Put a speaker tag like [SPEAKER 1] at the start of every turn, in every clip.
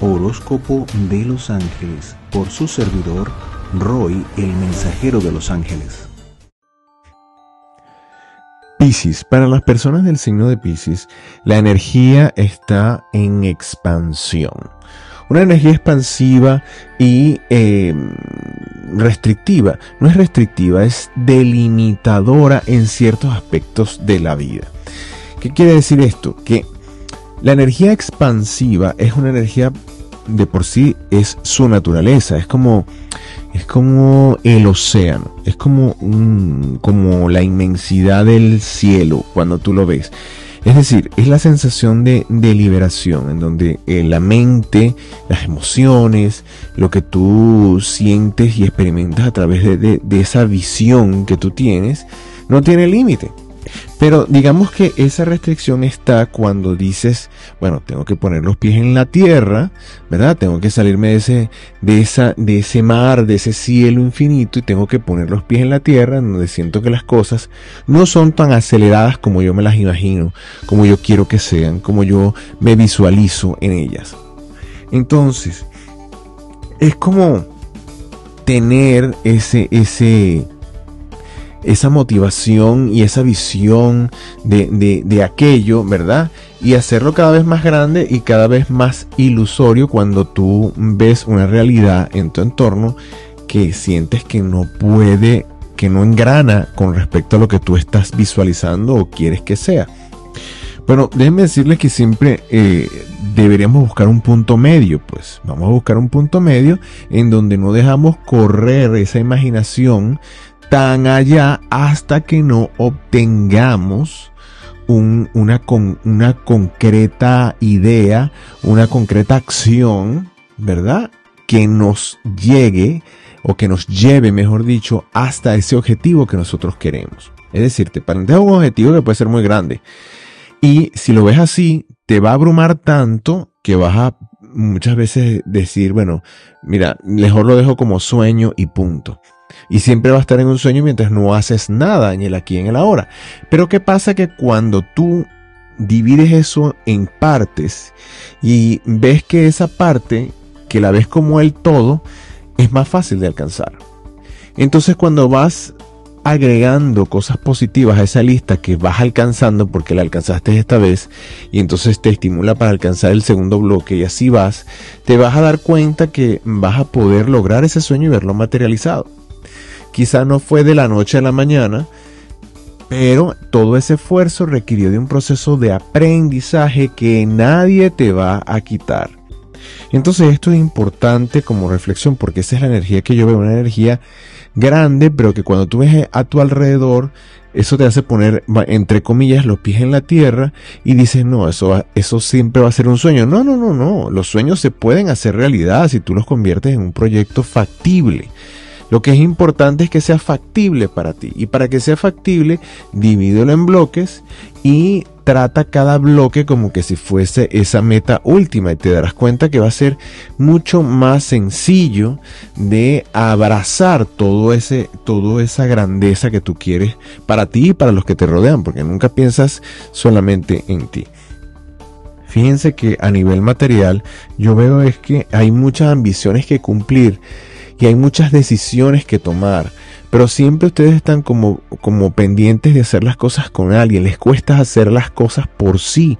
[SPEAKER 1] Horóscopo de los Ángeles por su servidor Roy, el mensajero de los ángeles.
[SPEAKER 2] Piscis, para las personas del signo de Piscis, la energía está en expansión. Una energía expansiva y eh, restrictiva. No es restrictiva, es delimitadora en ciertos aspectos de la vida. ¿Qué quiere decir esto? Que la energía expansiva es una energía de por sí, es su naturaleza, es como, es como el océano, es como, como la inmensidad del cielo cuando tú lo ves. Es decir, es la sensación de, liberación, en donde eh, la mente, las emociones, lo que tú sientes y experimentas a través de esa visión que tú tienes, no tiene límite. Pero digamos que esa restricción está cuando dices, bueno, tengo que poner los pies en la tierra, ¿verdad? Tengo que salirme de ese, de esa, de ese mar, de ese cielo infinito y tengo que poner los pies en la tierra, donde siento que las cosas no son tan aceleradas como yo me las imagino, como yo quiero que sean, como yo me visualizo en ellas. Entonces, es como tener ese, ese, esa motivación y esa visión de, aquello, ¿verdad? Y hacerlo cada vez más grande y cada vez más ilusorio cuando tú ves una realidad en tu entorno que sientes que no puede, que no engrana con respecto a lo que tú estás visualizando o quieres que sea. Bueno, déjenme decirles que siempre eh, deberíamos buscar un punto medio, pues vamos a buscar un punto medio en donde no dejamos correr esa imaginación tan allá hasta que no obtengamos una, una concreta idea, una concreta acción, ¿verdad? Que nos llegue o que nos lleve, mejor dicho, hasta ese objetivo que nosotros queremos. Es decir, te planteas un objetivo que puede ser muy grande. Y si lo ves así, te va a abrumar tanto que vas a muchas veces decir, bueno, mira, mejor lo dejo como sueño y punto. Y siempre va a estar en un sueño mientras no haces nada en el aquí y en el ahora. Pero ¿qué pasa que cuando tú divides eso en partes y ves que esa parte, que la ves como el todo, es más fácil de alcanzar? Entonces cuando vas agregando cosas positivas a esa lista que vas alcanzando porque la alcanzaste esta vez y entonces te estimula para alcanzar el segundo bloque y así vas, te vas a dar cuenta que vas a poder lograr ese sueño y verlo materializado. Quizá no fue de la noche a la mañana, pero todo ese esfuerzo requirió de un proceso de aprendizaje que nadie te va a quitar. Entonces esto es importante como reflexión porque esa es la energía que yo veo, una energía grande, pero que cuando tú ves a tu alrededor, eso te hace poner, entre comillas, los pies en la tierra y dices, no, eso, eso siempre va a ser un sueño. No, no, no, no. Los sueños se pueden hacer realidad si tú los conviertes en un proyecto factible. Lo que es importante es que sea factible para ti. Y para que sea factible, divídelo en bloques y trata cada bloque como que si fuese esa meta última y te darás cuenta que va a ser mucho más sencillo de abrazar todo ese toda esa grandeza que tú quieres para ti y para los que te rodean, porque nunca piensas solamente en ti. Fíjense que a nivel material yo veo es que hay muchas ambiciones que cumplir y hay muchas decisiones que tomar, pero siempre ustedes están como, como pendientes de hacer las cosas con alguien, les cuesta hacer las cosas por sí,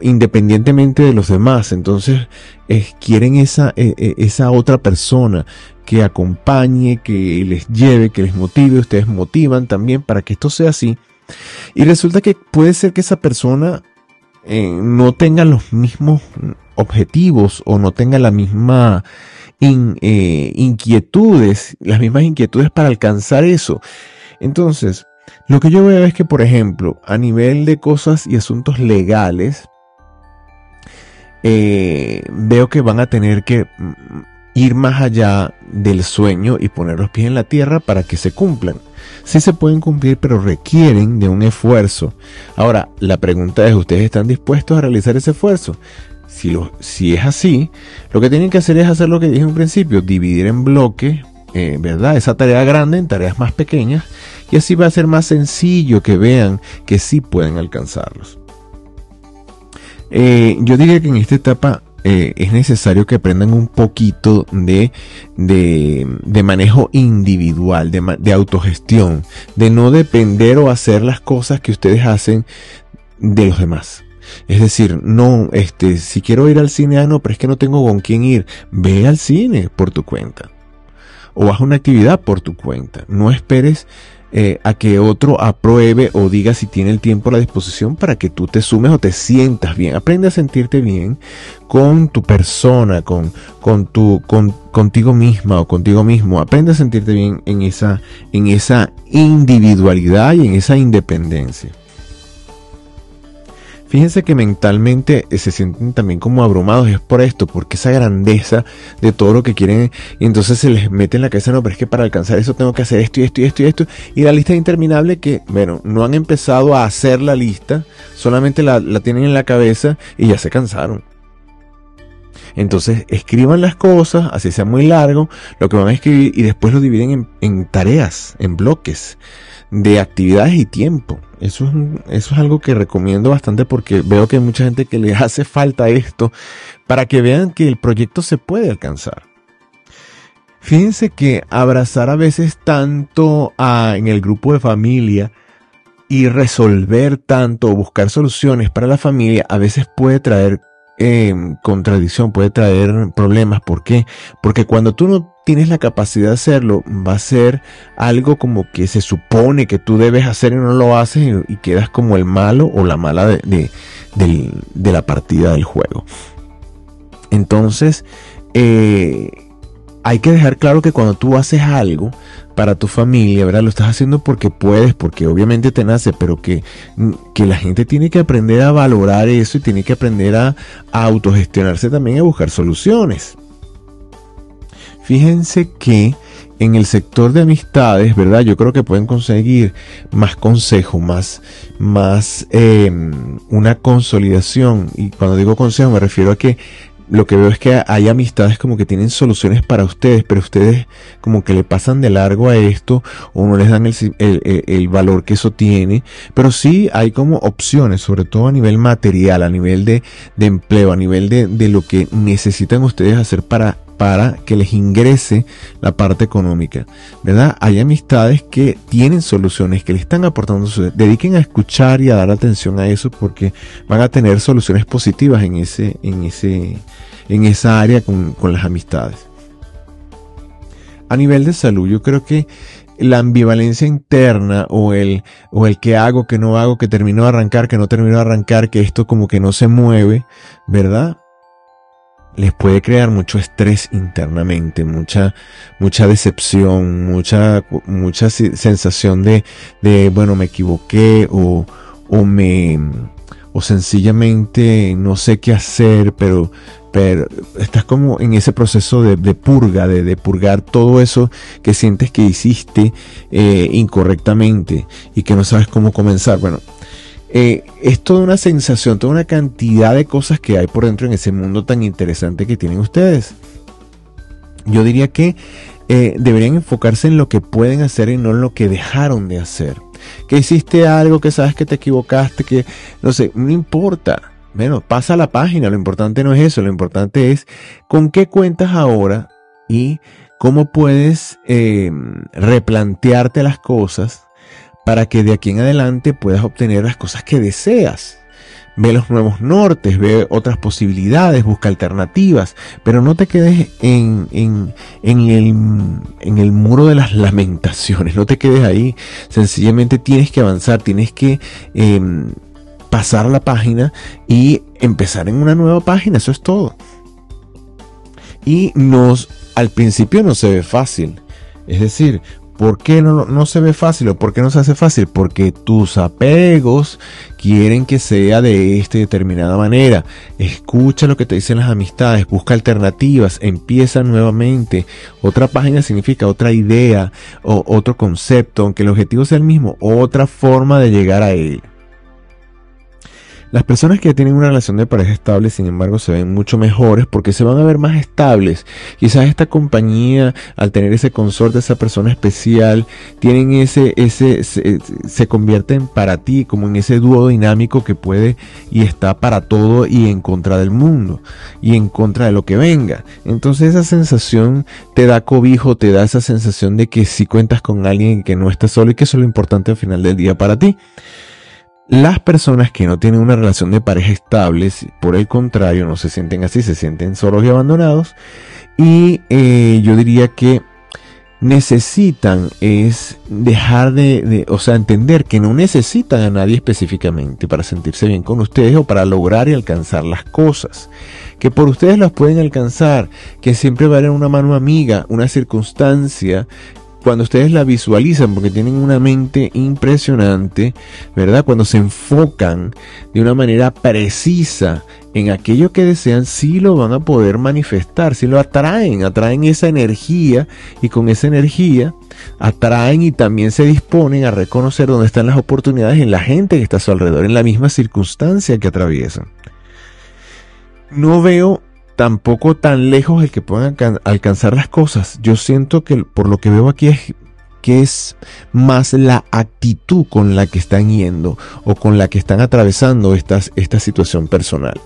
[SPEAKER 2] independientemente de los demás, entonces quieren esa, e, e, esa otra persona que acompañe, que les lleve, que les motive, ustedes motivan también para que esto sea así. Y resulta que puede ser que esa persona eh, no tenga los mismos objetivos o no tenga la misma eh, inquietudes, las mismas inquietudes para alcanzar eso. Entonces, lo que yo veo es que, por ejemplo, a nivel de cosas y asuntos legales, eh, veo que van a tener que mm, ir más allá del sueño y poner los pies en la tierra para que se cumplan. Sí se pueden cumplir, pero requieren de un esfuerzo. Ahora, la pregunta es, ¿ustedes están dispuestos a realizar ese esfuerzo? Si, es así, lo que tienen que hacer es hacer lo que dije en principio, dividir en bloques, eh, ¿verdad? Esa tarea grande en tareas más pequeñas y así va a ser más sencillo que vean que sí pueden alcanzarlos. Eh, yo diría que en esta etapa eh, es necesario que aprendan un poquito de, manejo individual, de, autogestión, de no depender o hacer las cosas que ustedes hacen de los demás. Es decir, no, este, si quiero ir al cine, ah, no, pero es que no tengo con quién ir. Ve al cine por tu cuenta. O haz una actividad por tu cuenta. No esperes eh, a que otro apruebe o diga si tiene el tiempo a la disposición para que tú te sumes o te sientas bien. Aprende a sentirte bien con tu persona, con, con tu, con, contigo misma o contigo mismo. Aprende a sentirte bien en esa, en esa individualidad y en esa independencia. Fíjense que mentalmente eh, se sienten también como abrumados, es por esto, porque esa grandeza de todo lo que quieren, y entonces se les mete en la cabeza, no, pero es que para alcanzar eso tengo que hacer esto y esto y esto y esto, y la lista es interminable que, bueno, no han empezado a hacer la lista, solamente la, tienen en la cabeza y ya se cansaron. Entonces escriban las cosas, así sea muy largo, lo que van a escribir y después lo dividen en, en tareas, en bloques de actividades y tiempo. Eso es, eso es algo que recomiendo bastante porque veo que hay mucha gente que le hace falta esto para que vean que el proyecto se puede alcanzar. Fíjense que abrazar a veces tanto en el grupo de familia y resolver tanto, buscar soluciones para la familia, a veces puede traer eh, contradicción, puede traer problemas. ¿Por qué? Porque cuando tú no tienes la capacidad de hacerlo, va a ser algo como que se supone que tú debes hacer y no lo haces y, quedas como el malo o la mala de, de, la partida del juego. Entonces, eh, hay que dejar claro que cuando tú haces algo para tu familia, ¿verdad? Lo estás haciendo porque puedes, porque obviamente te nace, pero que, que la gente tiene que aprender a valorar eso y tiene que aprender a, autogestionarse también a buscar soluciones. Fíjense que en el sector de amistades, ¿verdad? Yo creo que pueden conseguir más consejo, más, más em, una consolidación. Y cuando digo consejo me refiero a que lo que veo es que hay amistades como que tienen soluciones para ustedes, pero ustedes como que le pasan de largo a esto o no les dan el, valor que eso tiene. Pero sí hay como opciones, sobre todo a nivel material, a nivel de, empleo, a nivel de, de lo que necesitan ustedes hacer para para que les ingrese la parte económica, ¿verdad? Hay amistades que tienen soluciones, que le están aportando Dediquen a escuchar y a dar atención a eso porque van a tener soluciones positivas en ese, en ese, en esa área con, con las amistades. A nivel de salud, yo creo que la ambivalencia interna o el, o el que hago, que no hago, que termino de arrancar, que no termino de arrancar, que esto como que no se mueve, ¿verdad? Les puede crear mucho estrés internamente, mucha, mucha decepción, mucha, mucha sensación de, de bueno, me equivoqué o, o me, o sencillamente no sé qué hacer, pero, pero estás como en ese proceso de, de purga, de, de, purgar todo eso que sientes que hiciste eh, incorrectamente y que no sabes cómo comenzar. Bueno, eh, es toda una sensación, toda una cantidad de cosas que hay por dentro en ese mundo tan interesante que tienen ustedes. Yo diría que eh, deberían enfocarse en lo que pueden hacer y no en lo que dejaron de hacer. Que hiciste algo, que sabes que te equivocaste, que no sé, no importa. Bueno, pasa la página, lo importante no es eso, lo importante es con qué cuentas ahora y cómo puedes eh, replantearte las cosas para que de aquí en adelante puedas obtener las cosas que deseas. Ve los nuevos nortes, ve otras posibilidades, busca alternativas, pero no te quedes en, el, muro de las lamentaciones, no te quedes ahí, sencillamente tienes que avanzar, tienes que em, pasar la página y empezar en una nueva página, eso es todo. Y nos, al principio no se ve fácil, es decir, ¿Por qué no, se ve fácil o por qué no se hace fácil? Porque tus apegos quieren que sea de esta determinada manera. Escucha lo que te dicen las amistades, busca alternativas, empieza nuevamente. Otra página significa otra idea o otro concepto, aunque el objetivo sea el mismo, otra forma de llegar a él. Las personas que tienen una relación de pareja estable, sin embargo, se ven mucho mejores porque se van a ver más estables. Quizás esta compañía, al tener ese consorte, esa persona especial, tienen ese, ese, se, convierten para ti como en ese dúo dinámico que puede y está para todo y en contra del mundo y en contra de lo que venga. Entonces esa sensación te da cobijo, te da esa sensación de que si cuentas con alguien que no está solo y que eso es lo importante al final del día para ti. Las personas que no tienen una relación de pareja estable, por el contrario, no se sienten así, se sienten solos y abandonados. Y eh, yo diría que necesitan es dejar de, de, o sea, entender que no necesitan a nadie específicamente para sentirse bien con ustedes o para lograr y alcanzar las cosas. Que por ustedes las pueden alcanzar, que siempre va a haber una mano amiga, una circunstancia cuando ustedes la visualizan, porque tienen una mente impresionante, ¿verdad? Cuando se enfocan de una manera precisa en aquello que desean, sí lo van a poder manifestar, sí lo atraen, atraen esa energía y con esa energía atraen y también se disponen a reconocer dónde están las oportunidades en la gente que está a su alrededor, en la misma circunstancia que atraviesan. No veo tampoco tan lejos el que puedan alcanzar las cosas. Yo siento que por lo que veo aquí es que es más la actitud con la que están yendo o con la que están atravesando esta situación personal,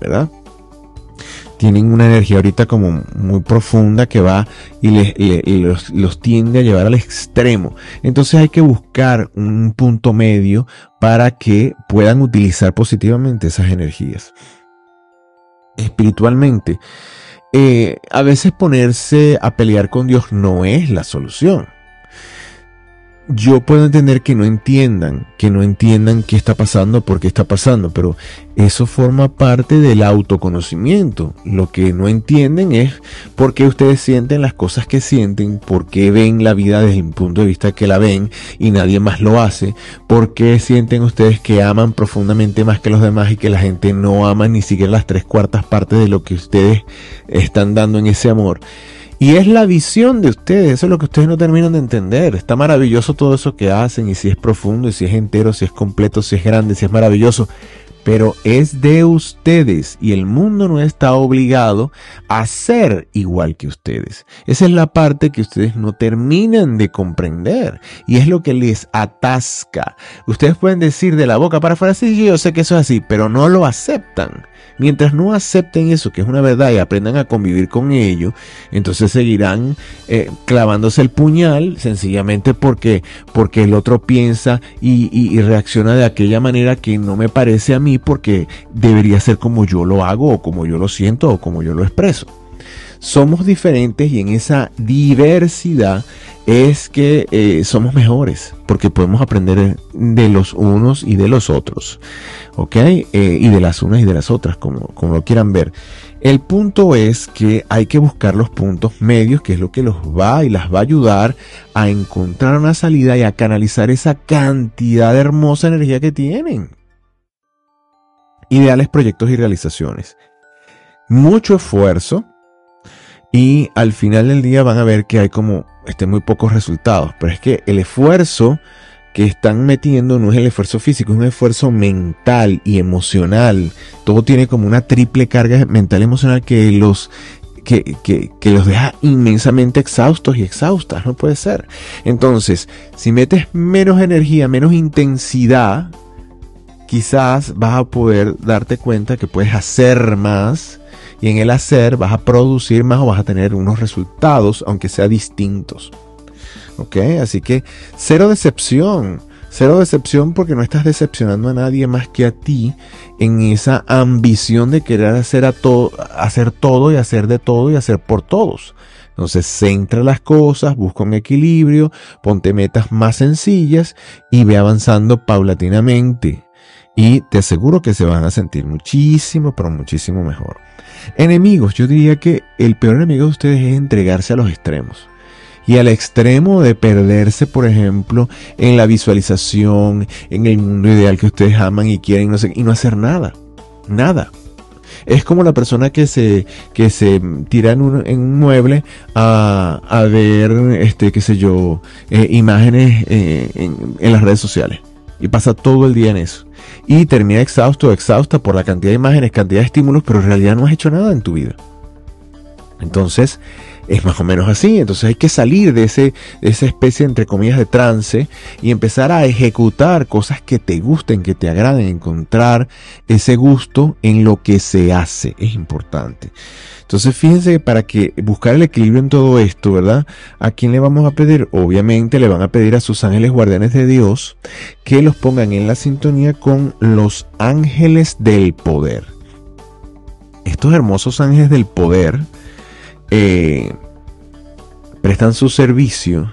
[SPEAKER 2] ¿verdad? Tienen una energía ahorita como muy profunda que va y los tiende a llevar al extremo. Entonces hay que buscar un punto medio para que puedan utilizar positivamente esas energías espiritualmente, eh, a veces ponerse a pelear con Dios no es la solución yo puedo entender que no entiendan, que no entiendan qué está pasando, por qué está pasando, pero eso forma parte del autoconocimiento. Lo que no entienden es por qué ustedes sienten las cosas que sienten, por qué ven la vida desde un punto de vista que la ven y nadie más lo hace, por qué sienten ustedes que aman profundamente más que los demás y que la gente no ama ni siquiera las tres cuartas partes de lo que ustedes están dando en ese amor. Y es la visión de ustedes, eso es lo que ustedes no terminan de entender. Está maravilloso todo eso que hacen y si es profundo y si es entero, si es completo, si es grande, si es maravilloso. Pero es de ustedes y el mundo no está obligado a ser igual que ustedes. Esa es la parte que ustedes no terminan de comprender y es lo que les atasca. Ustedes pueden decir de la boca para afuera, sí, yo sé que eso es así, pero no lo aceptan. Mientras no acepten eso, que es una verdad, y aprendan a convivir con ello, entonces seguirán eh, clavándose el puñal sencillamente porque, porque el otro piensa y, y, reacciona de aquella manera que no me parece a mí porque debería ser como yo lo hago o como yo lo siento o como yo lo expreso. Somos diferentes y en esa diversidad es que eh, somos mejores porque podemos aprender de los unos y de los otros. ¿ok? Eh, y de las unas y de las otras, como, como lo quieran ver. El punto es que hay que buscar los puntos medios, que es lo que los va y las va a ayudar a encontrar una salida y a canalizar esa cantidad de hermosa energía que tienen. Ideales proyectos y realizaciones. Mucho esfuerzo y al final del día van a ver que hay como este, muy pocos resultados, pero es que el esfuerzo que están metiendo no es el esfuerzo físico, es un esfuerzo mental y emocional. Todo tiene como una triple carga mental y emocional que los que, que, los deja inmensamente exhaustos y exhaustas, no puede ser. Entonces, si metes menos energía, menos intensidad, quizás vas a poder darte cuenta que puedes hacer más y en el hacer vas a producir más o vas a tener unos resultados, aunque sea distintos. ¿Ok? Así que cero decepción. Cero decepción porque no estás decepcionando a nadie más que a ti en esa ambición de querer hacer, a todo, hacer todo y hacer de todo y hacer por todos. Entonces centra las cosas, busca un equilibrio, ponte metas más sencillas y ve avanzando paulatinamente. Y te aseguro que se van a sentir muchísimo, pero muchísimo mejor. Enemigos, yo diría que el peor enemigo de ustedes es entregarse a los extremos y al extremo de perderse, por ejemplo, en la visualización, en el mundo ideal que ustedes aman y quieren y no hacer nada. Nada. Es como la persona que se, que se tira en un, mueble a, a, ver, este, qué sé yo, eh, imágenes eh, en, en, las redes sociales. Y pasa todo el día en eso. Y termina exhausto o exhausta por la cantidad de imágenes, cantidad de estímulos, pero en realidad no has hecho nada en tu vida. Entonces, es más o menos así. Entonces hay que salir de, ese, de esa especie, entre comillas, de trance y empezar a ejecutar cosas que te gusten, que te agraden, encontrar ese gusto en lo que se hace. Es importante. Entonces fíjense para que buscar el equilibrio en todo esto, ¿verdad? ¿A quién le vamos a pedir? Obviamente le van a pedir a sus ángeles guardianes de Dios que los pongan en la sintonía con los ángeles del poder. Estos hermosos ángeles del poder, eh, prestan su servicio,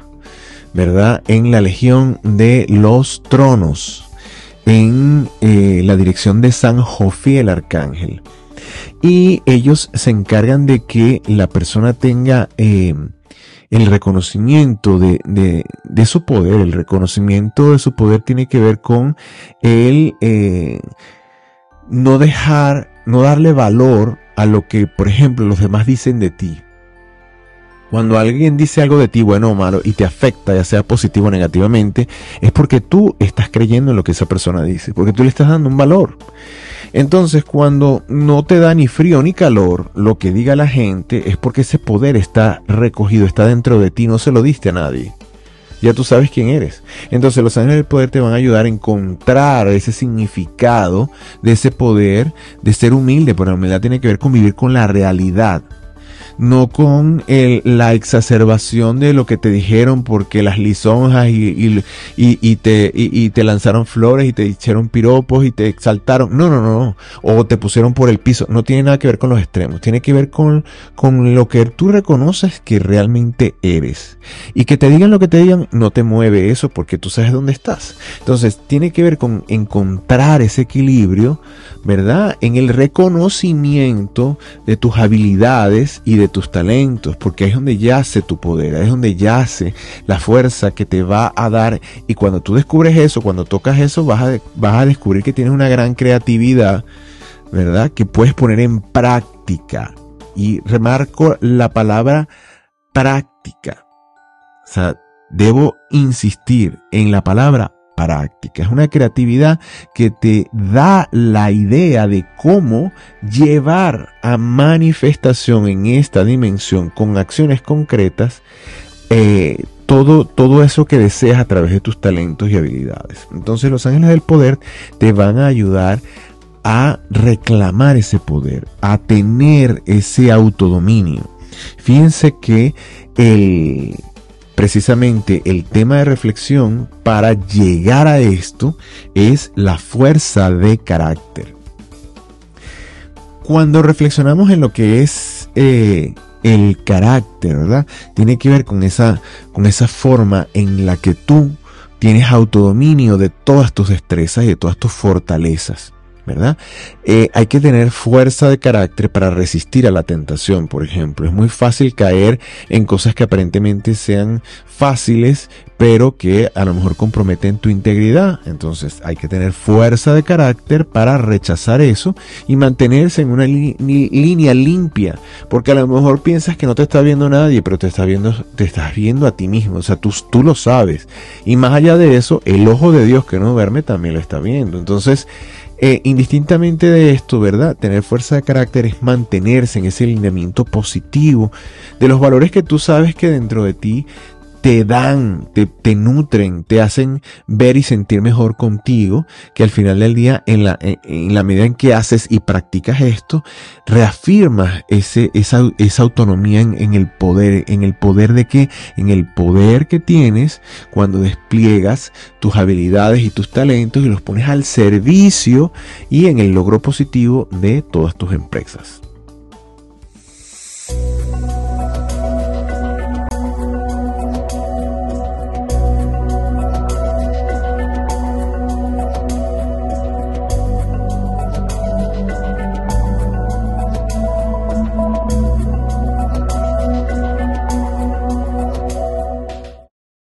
[SPEAKER 2] ¿verdad? En la Legión de los Tronos, en eh, la dirección de San Jofí el Arcángel. Y ellos se encargan de que la persona tenga eh, el reconocimiento de, de, su poder. El reconocimiento de su poder tiene que ver con el no dejar, no darle valor a lo que, por ejemplo, los demás dicen de ti. Cuando alguien dice algo de ti, bueno o malo, y te afecta, ya sea positivo o negativamente, es porque tú estás creyendo en lo que esa persona dice, porque tú le estás dando un valor. Entonces, cuando no te da ni frío ni calor lo que diga la gente, es porque ese poder está recogido, está dentro de ti, no se lo diste a nadie. Ya tú sabes quién eres. Entonces los ángeles del poder te van a ayudar a encontrar ese significado de ese poder, de ser humilde, porque la humildad tiene que ver con vivir con la realidad no con la exacerbación de lo que te dijeron porque las lisonjas y, y, te, y, te lanzaron flores y te dijeron piropos y te exaltaron. No, no, no. O te pusieron por el piso. No tiene nada que ver con los extremos. Tiene que ver con, con lo que tú reconoces que realmente eres. Y que te digan lo que te digan no te mueve eso porque tú sabes dónde estás. Entonces tiene que ver con encontrar ese equilibrio, ¿verdad? En el reconocimiento de tus habilidades y de tus talentos, porque es donde yace tu poder, es donde yace la fuerza que te va a dar. Y cuando tú descubres eso, cuando tocas eso, vas a, vas a descubrir que tienes una gran creatividad, ¿verdad? Que puedes poner en práctica. Y remarco la palabra práctica. O sea, debo insistir en la palabra Es una creatividad que te da la idea de cómo llevar a manifestación en esta dimensión con acciones concretas eh, todo, todo eso que deseas a través de tus talentos y habilidades. Entonces los ángeles del poder te van a ayudar a reclamar ese poder, a tener ese autodominio. Fíjense que el, precisamente el tema de reflexión para llegar a esto es la fuerza de carácter. Cuando reflexionamos en lo que es eh, el carácter, ¿verdad? Tiene que ver con esa, con esa forma en la que tú tienes autodominio de todas tus destrezas y de todas tus fortalezas. ¿Verdad? Eh, hay que tener fuerza de carácter para resistir a la tentación, por ejemplo. Es muy fácil caer en cosas que aparentemente sean fáciles, pero que a lo mejor comprometen tu integridad. Entonces hay que tener fuerza de carácter para rechazar eso y mantenerse en una línea limpia, porque a lo mejor piensas que no te está viendo nadie, pero te está viendo, te estás viendo a ti mismo, o sea, tú, tú lo sabes. Y más allá de eso, el ojo de Dios que no duerme también lo está viendo. Entonces, eh, indistintamente de esto, ¿verdad? Tener fuerza de carácter es mantenerse en ese alineamiento positivo de los valores que tú sabes que dentro de ti te dan, te, nutren, te hacen ver y sentir mejor contigo, que al final del día, en la, en, la medida en que haces y practicas esto, reafirmas ese, esa, esa autonomía en, en, el poder, en el poder de que, en el poder que tienes cuando despliegas tus habilidades y tus talentos y los pones al servicio y en el logro positivo de todas tus empresas.